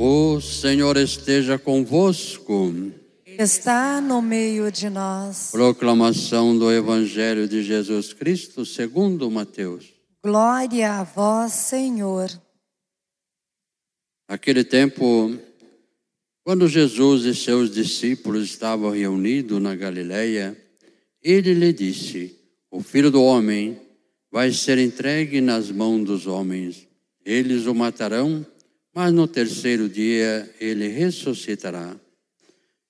O Senhor esteja convosco. Está no meio de nós. Proclamação do Evangelho de Jesus Cristo segundo Mateus. Glória a vós, Senhor. Naquele tempo, quando Jesus e seus discípulos estavam reunidos na Galileia, ele lhe disse: O filho do homem vai ser entregue nas mãos dos homens. Eles o matarão mas no terceiro dia ele ressuscitará.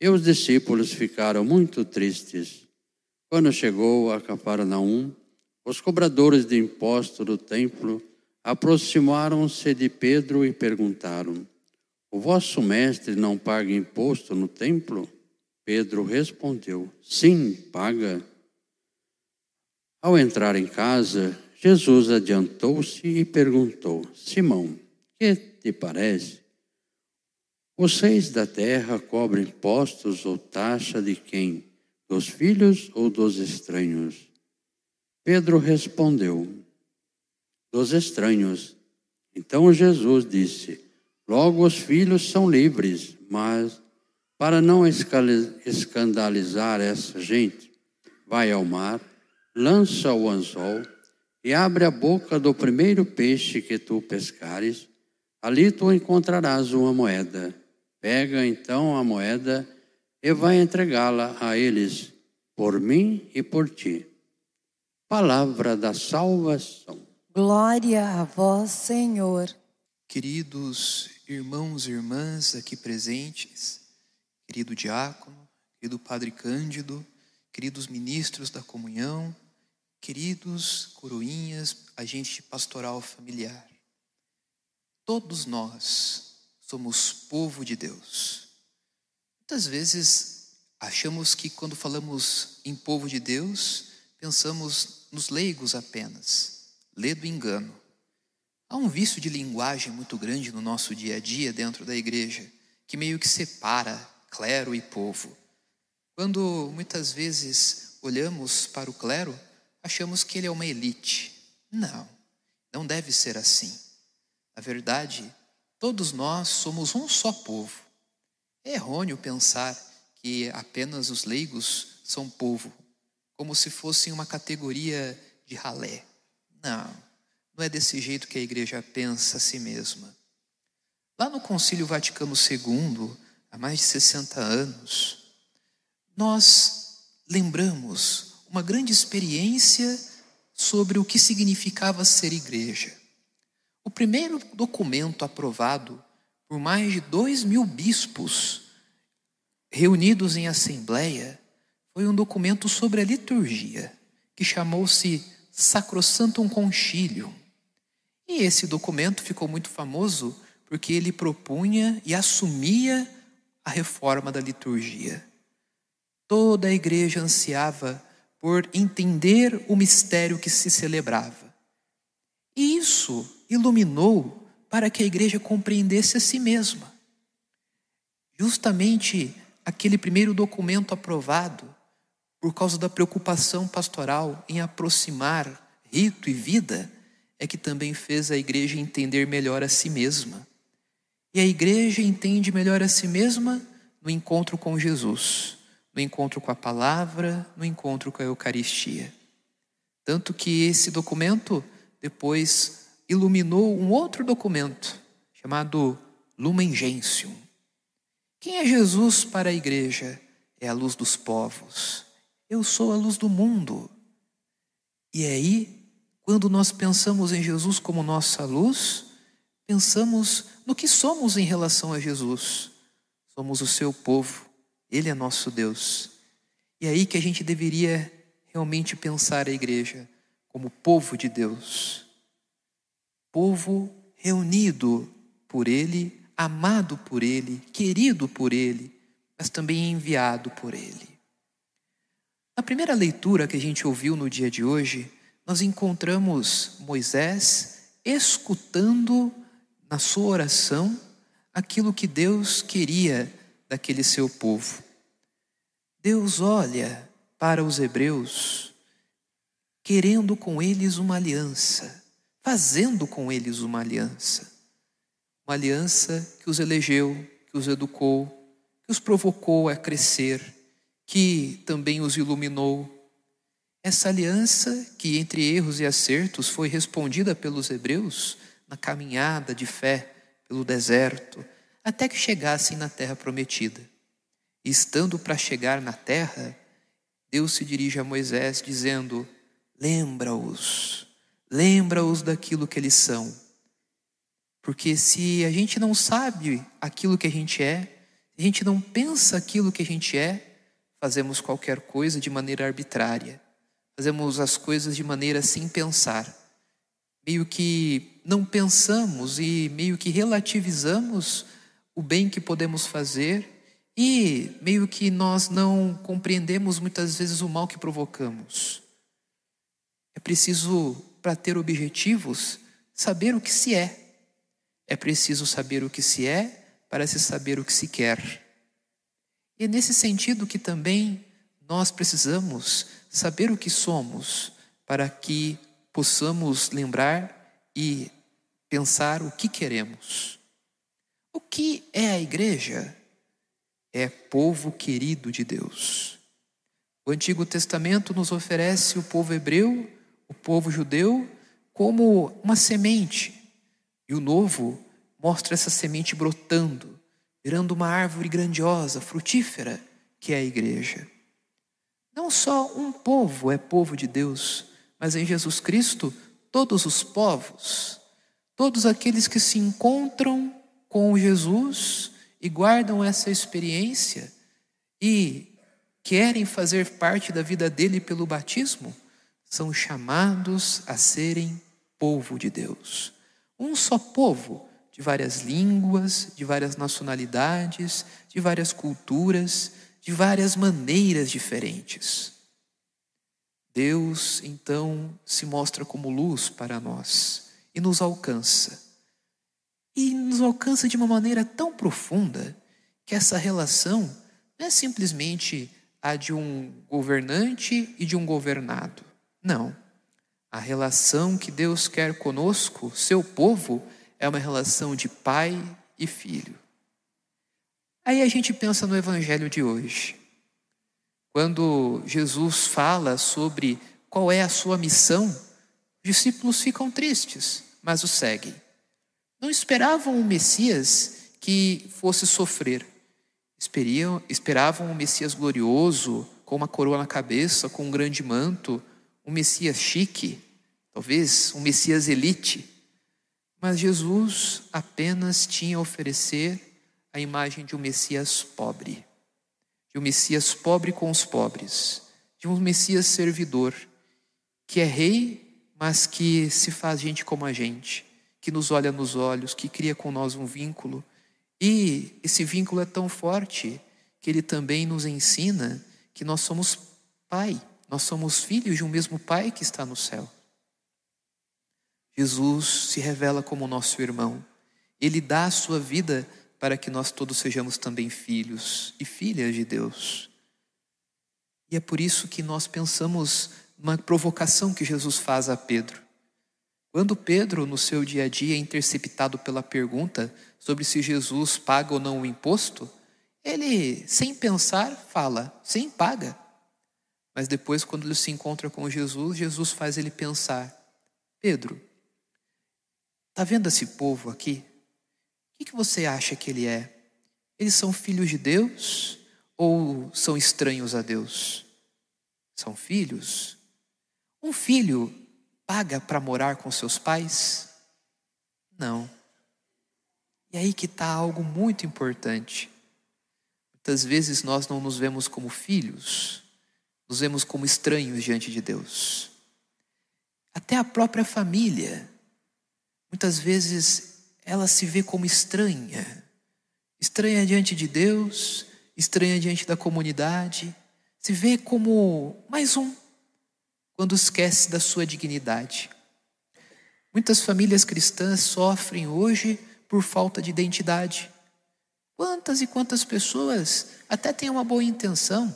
E os discípulos ficaram muito tristes. Quando chegou a Cafarnaum, os cobradores de imposto do templo aproximaram-se de Pedro e perguntaram: O vosso mestre não paga imposto no templo? Pedro respondeu: Sim, paga. Ao entrar em casa, Jesus adiantou-se e perguntou: Simão, que te parece? Reis da terra cobrem impostos ou taxa de quem? Dos filhos ou dos estranhos? Pedro respondeu: Dos estranhos. Então Jesus disse: Logo os filhos são livres, mas para não escandalizar essa gente, vai ao mar, lança o anzol e abre a boca do primeiro peixe que tu pescares Ali tu encontrarás uma moeda. Pega então a moeda e vai entregá-la a eles, por mim e por ti. Palavra da salvação. Glória a vós, Senhor. Queridos irmãos e irmãs aqui presentes, querido diácono, querido Padre Cândido, queridos ministros da comunhão, queridos coroinhas, agente pastoral familiar. Todos nós somos povo de Deus. Muitas vezes achamos que quando falamos em povo de Deus, pensamos nos leigos apenas, lê do engano. Há um vício de linguagem muito grande no nosso dia a dia dentro da igreja, que meio que separa clero e povo. Quando muitas vezes olhamos para o clero, achamos que ele é uma elite. Não, não deve ser assim. Na verdade, todos nós somos um só povo. É errôneo pensar que apenas os leigos são povo, como se fossem uma categoria de ralé. Não, não é desse jeito que a igreja pensa a si mesma. Lá no Concílio Vaticano II, há mais de 60 anos, nós lembramos uma grande experiência sobre o que significava ser igreja. O primeiro documento aprovado por mais de dois mil bispos reunidos em assembleia foi um documento sobre a liturgia, que chamou-se Sacrosantum Concilium. E esse documento ficou muito famoso porque ele propunha e assumia a reforma da liturgia. Toda a igreja ansiava por entender o mistério que se celebrava. E isso iluminou para que a igreja compreendesse a si mesma. Justamente aquele primeiro documento aprovado, por causa da preocupação pastoral em aproximar rito e vida, é que também fez a igreja entender melhor a si mesma. E a igreja entende melhor a si mesma no encontro com Jesus, no encontro com a palavra, no encontro com a Eucaristia. Tanto que esse documento depois iluminou um outro documento chamado Lumen Gentium. Quem é Jesus para a igreja? É a luz dos povos. Eu sou a luz do mundo. E aí, quando nós pensamos em Jesus como nossa luz, pensamos no que somos em relação a Jesus. Somos o seu povo, ele é nosso Deus. E é aí que a gente deveria realmente pensar a igreja como povo de Deus povo reunido por Ele, amado por Ele, querido por Ele, mas também enviado por Ele. Na primeira leitura que a gente ouviu no dia de hoje, nós encontramos Moisés escutando na sua oração aquilo que Deus queria daquele seu povo. Deus olha para os hebreus, querendo com eles uma aliança fazendo com eles uma aliança. uma aliança que os elegeu, que os educou, que os provocou a crescer, que também os iluminou. Essa aliança, que entre erros e acertos foi respondida pelos hebreus na caminhada de fé pelo deserto, até que chegassem na terra prometida. E estando para chegar na terra, Deus se dirige a Moisés dizendo: Lembra-os, lembra-os daquilo que eles são. Porque se a gente não sabe aquilo que a gente é, se a gente não pensa aquilo que a gente é, fazemos qualquer coisa de maneira arbitrária, fazemos as coisas de maneira sem pensar. Meio que não pensamos e meio que relativizamos o bem que podemos fazer e meio que nós não compreendemos muitas vezes o mal que provocamos. É preciso, para ter objetivos, saber o que se é. É preciso saber o que se é para se saber o que se quer. E é nesse sentido que também nós precisamos saber o que somos para que possamos lembrar e pensar o que queremos. O que é a igreja? É povo querido de Deus. O Antigo Testamento nos oferece o povo hebreu o povo judeu como uma semente. E o novo mostra essa semente brotando, virando uma árvore grandiosa, frutífera, que é a igreja. Não só um povo é povo de Deus, mas em Jesus Cristo, todos os povos, todos aqueles que se encontram com Jesus e guardam essa experiência e querem fazer parte da vida dele pelo batismo, são chamados a serem povo de Deus. Um só povo, de várias línguas, de várias nacionalidades, de várias culturas, de várias maneiras diferentes. Deus, então, se mostra como luz para nós e nos alcança. E nos alcança de uma maneira tão profunda que essa relação não é simplesmente a de um governante e de um governado. Não. A relação que Deus quer conosco, seu povo, é uma relação de pai e filho. Aí a gente pensa no evangelho de hoje. Quando Jesus fala sobre qual é a sua missão, os discípulos ficam tristes, mas o seguem. Não esperavam o Messias que fosse sofrer. Esperiam, esperavam um Messias glorioso, com uma coroa na cabeça, com um grande manto, um Messias chique, talvez um Messias elite, mas Jesus apenas tinha a oferecer a imagem de um Messias pobre, de um Messias pobre com os pobres, de um Messias servidor, que é rei, mas que se faz gente como a gente, que nos olha nos olhos, que cria com nós um vínculo, e esse vínculo é tão forte que ele também nos ensina que nós somos pai nós somos filhos de um mesmo Pai que está no céu. Jesus se revela como nosso irmão. Ele dá a sua vida para que nós todos sejamos também filhos e filhas de Deus. E é por isso que nós pensamos numa provocação que Jesus faz a Pedro. Quando Pedro, no seu dia a dia, é interceptado pela pergunta sobre se Jesus paga ou não o imposto, ele, sem pensar, fala: sim, paga. Mas depois, quando ele se encontra com Jesus, Jesus faz ele pensar: Pedro, tá vendo esse povo aqui? O que, você acha que ele é? Eles são filhos de Deus ou são estranhos a Deus? São filhos? Um filho paga para morar com seus pais? Não. E aí que está algo muito importante. Muitas vezes nós não nos vemos como filhos, nos vemos como estranhos diante de Deus. Até a própria família, muitas vezes ela se vê como estranha, estranha diante de Deus, estranha diante da comunidade, se vê como mais um, quando esquece da sua dignidade. Muitas famílias cristãs sofrem hoje por falta de identidade. Quantas e quantas pessoas até têm uma boa intenção,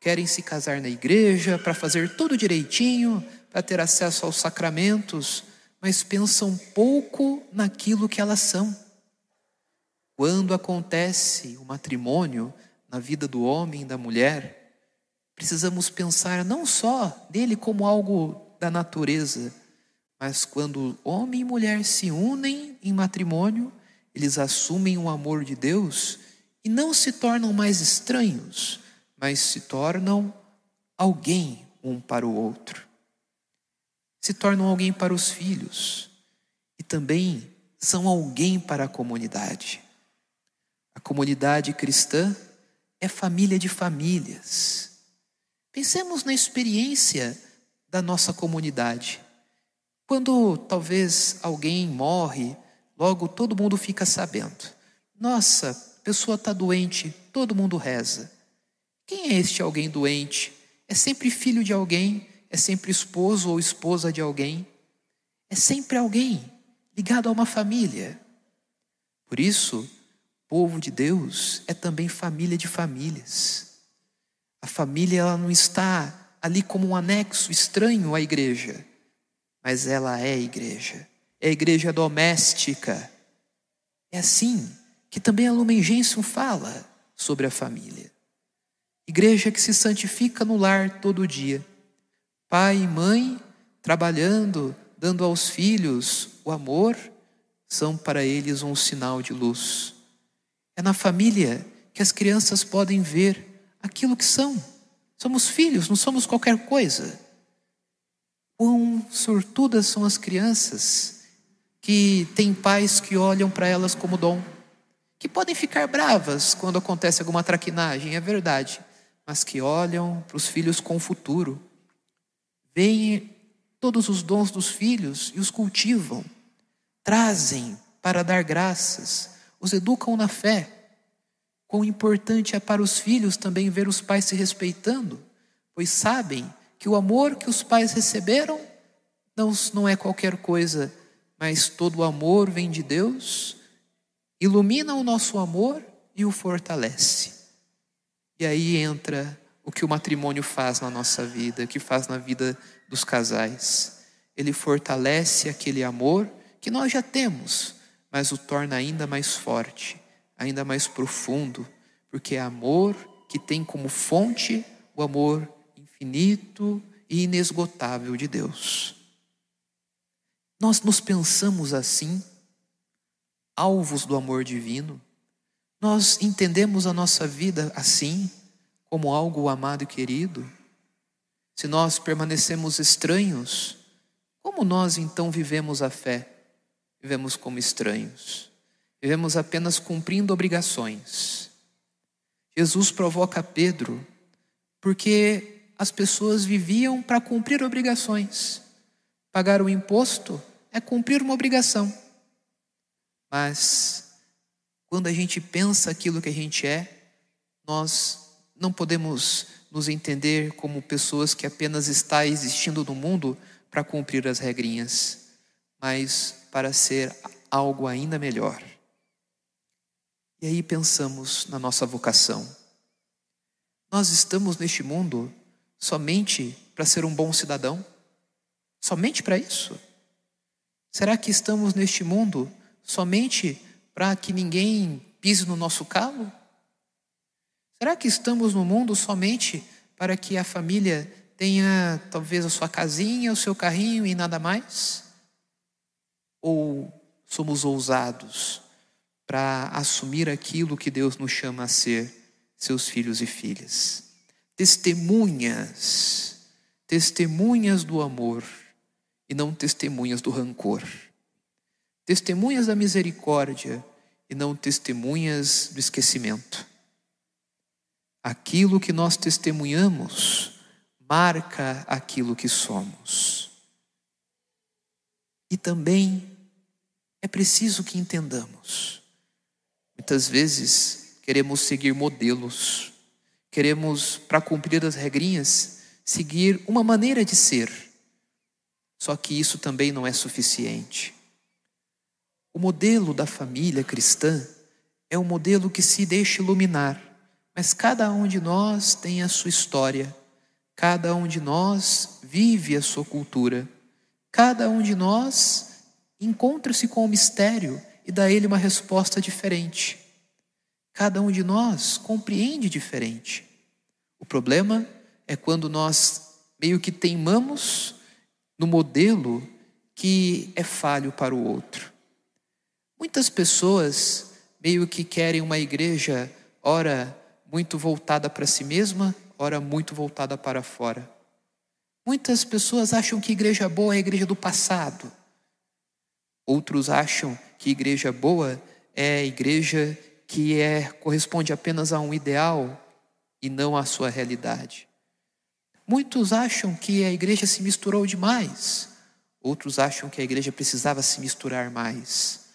querem se casar na igreja para fazer tudo direitinho, para ter acesso aos sacramentos, mas pensam pouco naquilo que elas são. quando acontece o matrimônio na vida do homem e da mulher, precisamos pensar não só nele como algo da natureza, mas quando homem e mulher se unem em matrimônio, eles assumem o amor de Deus e não se tornam mais estranhos, mas se tornam alguém um para o outro. Se tornam alguém para os filhos e também são alguém para a comunidade. A comunidade cristã é família de famílias. Pensemos na experiência da nossa comunidade. Quando talvez alguém morre, logo todo mundo fica sabendo. Nossa, pessoa está doente, todo mundo reza. Quem é este alguém doente? É sempre filho de alguém, é sempre esposo ou esposa de alguém, é sempre alguém ligado a uma família. Por isso, povo de Deus é também família de famílias. A família ela não está ali como um anexo estranho à igreja, mas ela é igreja. É igreja doméstica. É assim que também a Lumen Gentium fala sobre a família. Igreja que se santifica no lar todo dia. Pai e mãe trabalhando, dando aos filhos o amor, são para eles um sinal de luz. É na família que as crianças podem ver aquilo que são. Somos filhos, não somos qualquer coisa. Quão sortudas são as crianças que têm pais que olham para elas como dom, que podem ficar bravas quando acontece alguma traquinagem, é verdade, mas que olham para os filhos com o futuro, veem todos os dons dos filhos e os cultivam, trazem para dar graças, os educam na fé. Quão importante é para os filhos também ver os pais se respeitando, pois sabem que o amor que os pais receberam não, não é qualquer coisa, mas todo o amor vem de Deus, ilumina o nosso amor e o fortalece. E aí entra o que o matrimônio faz na nossa vida, que faz na vida dos casais. Ele fortalece aquele amor que nós já temos, mas o torna ainda mais forte, ainda mais profundo, porque é amor que tem como fonte o amor infinito e inesgotável de Deus. Nós nos pensamos assim, alvos do amor divino, nós entendemos a nossa vida assim, como algo amado e querido. Se nós permanecemos estranhos, como nós então vivemos a fé? vivemos como estranhos, vivemos apenas cumprindo obrigações. Jesus provoca Pedro porque as pessoas viviam para cumprir obrigações. Pagar o imposto é cumprir uma obrigação. Mas quando a gente pensa aquilo que a gente é, nós não podemos nos entender como pessoas que apenas está existindo no mundo para cumprir as regrinhas, mas para ser algo ainda melhor. E aí pensamos na nossa vocação. Nós estamos neste mundo somente para ser um bom cidadão? Somente para isso? Será que estamos neste mundo somente para que ninguém pise no nosso calo? Será que estamos no mundo somente para que a família tenha talvez a sua casinha, o seu carrinho e nada mais? Ou somos ousados para assumir aquilo que Deus nos chama a ser, seus filhos e filhas? Testemunhas, testemunhas do amor e não testemunhas do rancor. Testemunhas da misericórdia e não testemunhas do esquecimento. Aquilo que nós testemunhamos marca aquilo que somos. E também é preciso que entendamos. Muitas vezes queremos seguir modelos, queremos, para cumprir as regrinhas, seguir uma maneira de ser. Só que isso também não é suficiente. O modelo da família cristã é um modelo que se deixa iluminar, mas cada um de nós tem a sua história, cada um de nós vive a sua cultura. Cada um de nós encontra-se com o mistério e dá a ele uma resposta diferente. Cada um de nós compreende diferente. O problema é quando nós meio que teimamos no modelo que é falho para o outro. Muitas pessoas meio que querem uma igreja, ora muito voltada para si mesma, ora muito voltada para fora. Muitas pessoas acham que igreja boa é a igreja do passado. Outros acham que igreja boa é a igreja que é corresponde apenas a um ideal e não à sua realidade. Muitos acham que a igreja se misturou demais. Outros acham que a igreja precisava se misturar mais.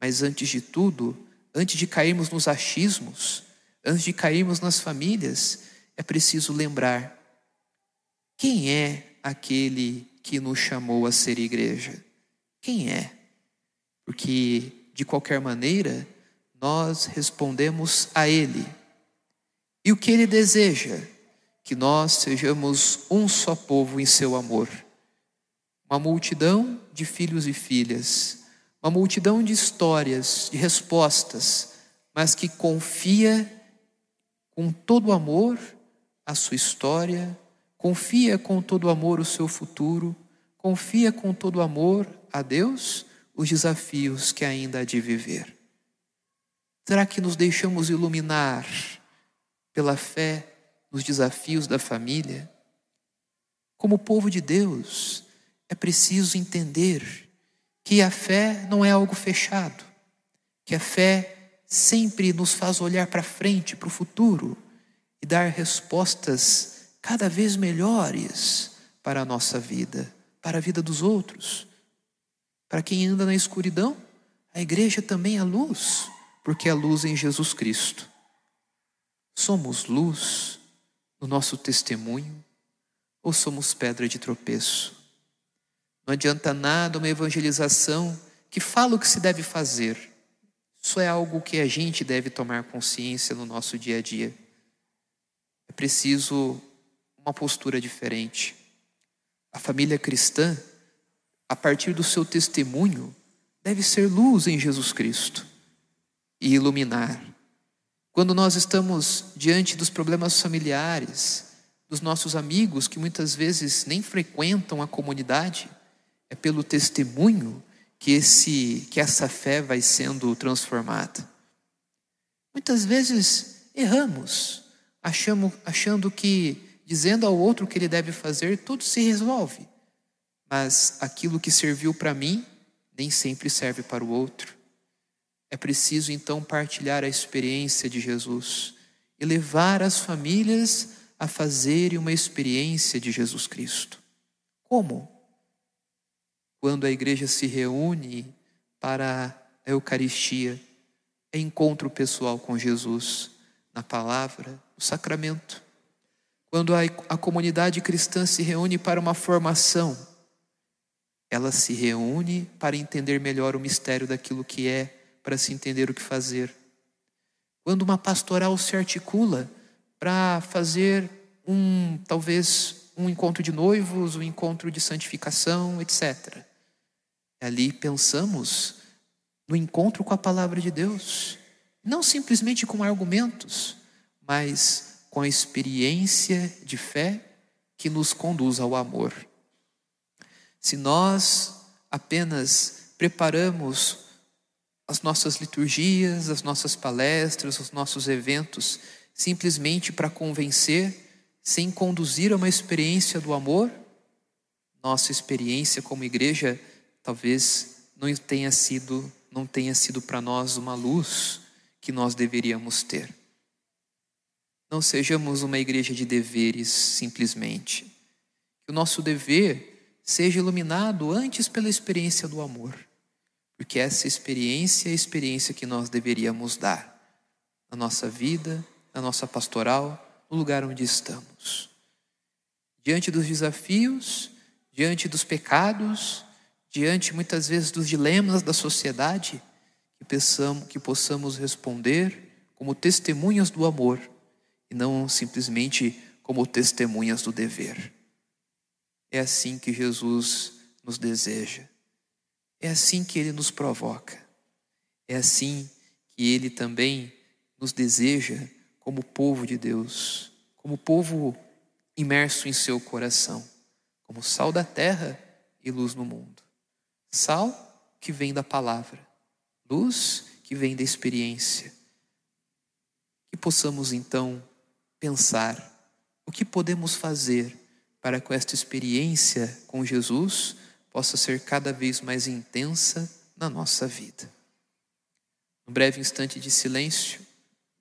Mas antes de tudo, antes de cairmos nos achismos, antes de cairmos nas famílias, é preciso lembrar quem é aquele que nos chamou a ser igreja. Quem é? Porque, de qualquer maneira, nós respondemos a Ele. E o que Ele deseja? Que nós sejamos um só povo em seu amor. Uma multidão de filhos e filhas uma multidão de histórias, de respostas, mas que confia com todo amor a sua história, confia com todo amor o seu futuro, confia com todo amor a Deus os desafios que ainda há de viver. Será que nos deixamos iluminar pela fé nos desafios da família? Como povo de Deus, é preciso entender que a fé não é algo fechado, que a fé sempre nos faz olhar para frente, para o futuro e dar respostas cada vez melhores para a nossa vida, para a vida dos outros. Para quem anda na escuridão, a igreja também é luz, porque é luz em Jesus Cristo. Somos luz no nosso testemunho ou somos pedra de tropeço? Não adianta nada uma evangelização que fala o que se deve fazer. Isso é algo que a gente deve tomar consciência no nosso dia a dia. É preciso uma postura diferente. A família cristã, a partir do seu testemunho, deve ser luz em Jesus Cristo e iluminar. Quando nós estamos diante dos problemas familiares, dos nossos amigos que muitas vezes nem frequentam a comunidade, é pelo testemunho que esse que essa fé vai sendo transformada. Muitas vezes erramos, achamos, achando que dizendo ao outro o que ele deve fazer, tudo se resolve. Mas aquilo que serviu para mim nem sempre serve para o outro. É preciso então partilhar a experiência de Jesus e levar as famílias a fazerem uma experiência de Jesus Cristo. Como? Quando a igreja se reúne para a Eucaristia, é encontro pessoal com Jesus, na palavra, no sacramento. Quando a, a comunidade cristã se reúne para uma formação, ela se reúne para entender melhor o mistério daquilo que é, para se entender o que fazer. Quando uma pastoral se articula para fazer um, talvez, um encontro de noivos, um encontro de santificação, etc. Ali pensamos no encontro com a palavra de Deus, não simplesmente com argumentos, mas com a experiência de fé que nos conduz ao amor. Se nós apenas preparamos as nossas liturgias, as nossas palestras, os nossos eventos, simplesmente para convencer, sem conduzir a uma experiência do amor, nossa experiência como igreja talvez não tenha sido não tenha sido para nós uma luz que nós deveríamos ter. Não sejamos uma igreja de deveres simplesmente. Que o nosso dever seja iluminado antes pela experiência do amor, porque essa experiência é a experiência que nós deveríamos dar na nossa vida, na nossa pastoral, no lugar onde estamos. Diante dos desafios, diante dos pecados, diante muitas vezes dos dilemas da sociedade, que, pensamos, que possamos responder como testemunhas do amor e não simplesmente como testemunhas do dever. É assim que Jesus nos deseja, é assim que ele nos provoca, é assim que ele também nos deseja como povo de Deus, como povo imerso em seu coração, como sal da terra e luz no mundo. Sal que vem da palavra, luz que vem da experiência. Que possamos então pensar o que podemos fazer para que esta experiência com Jesus possa ser cada vez mais intensa na nossa vida. Um breve instante de silêncio,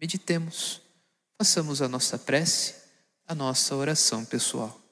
meditemos, façamos a nossa prece, a nossa oração pessoal.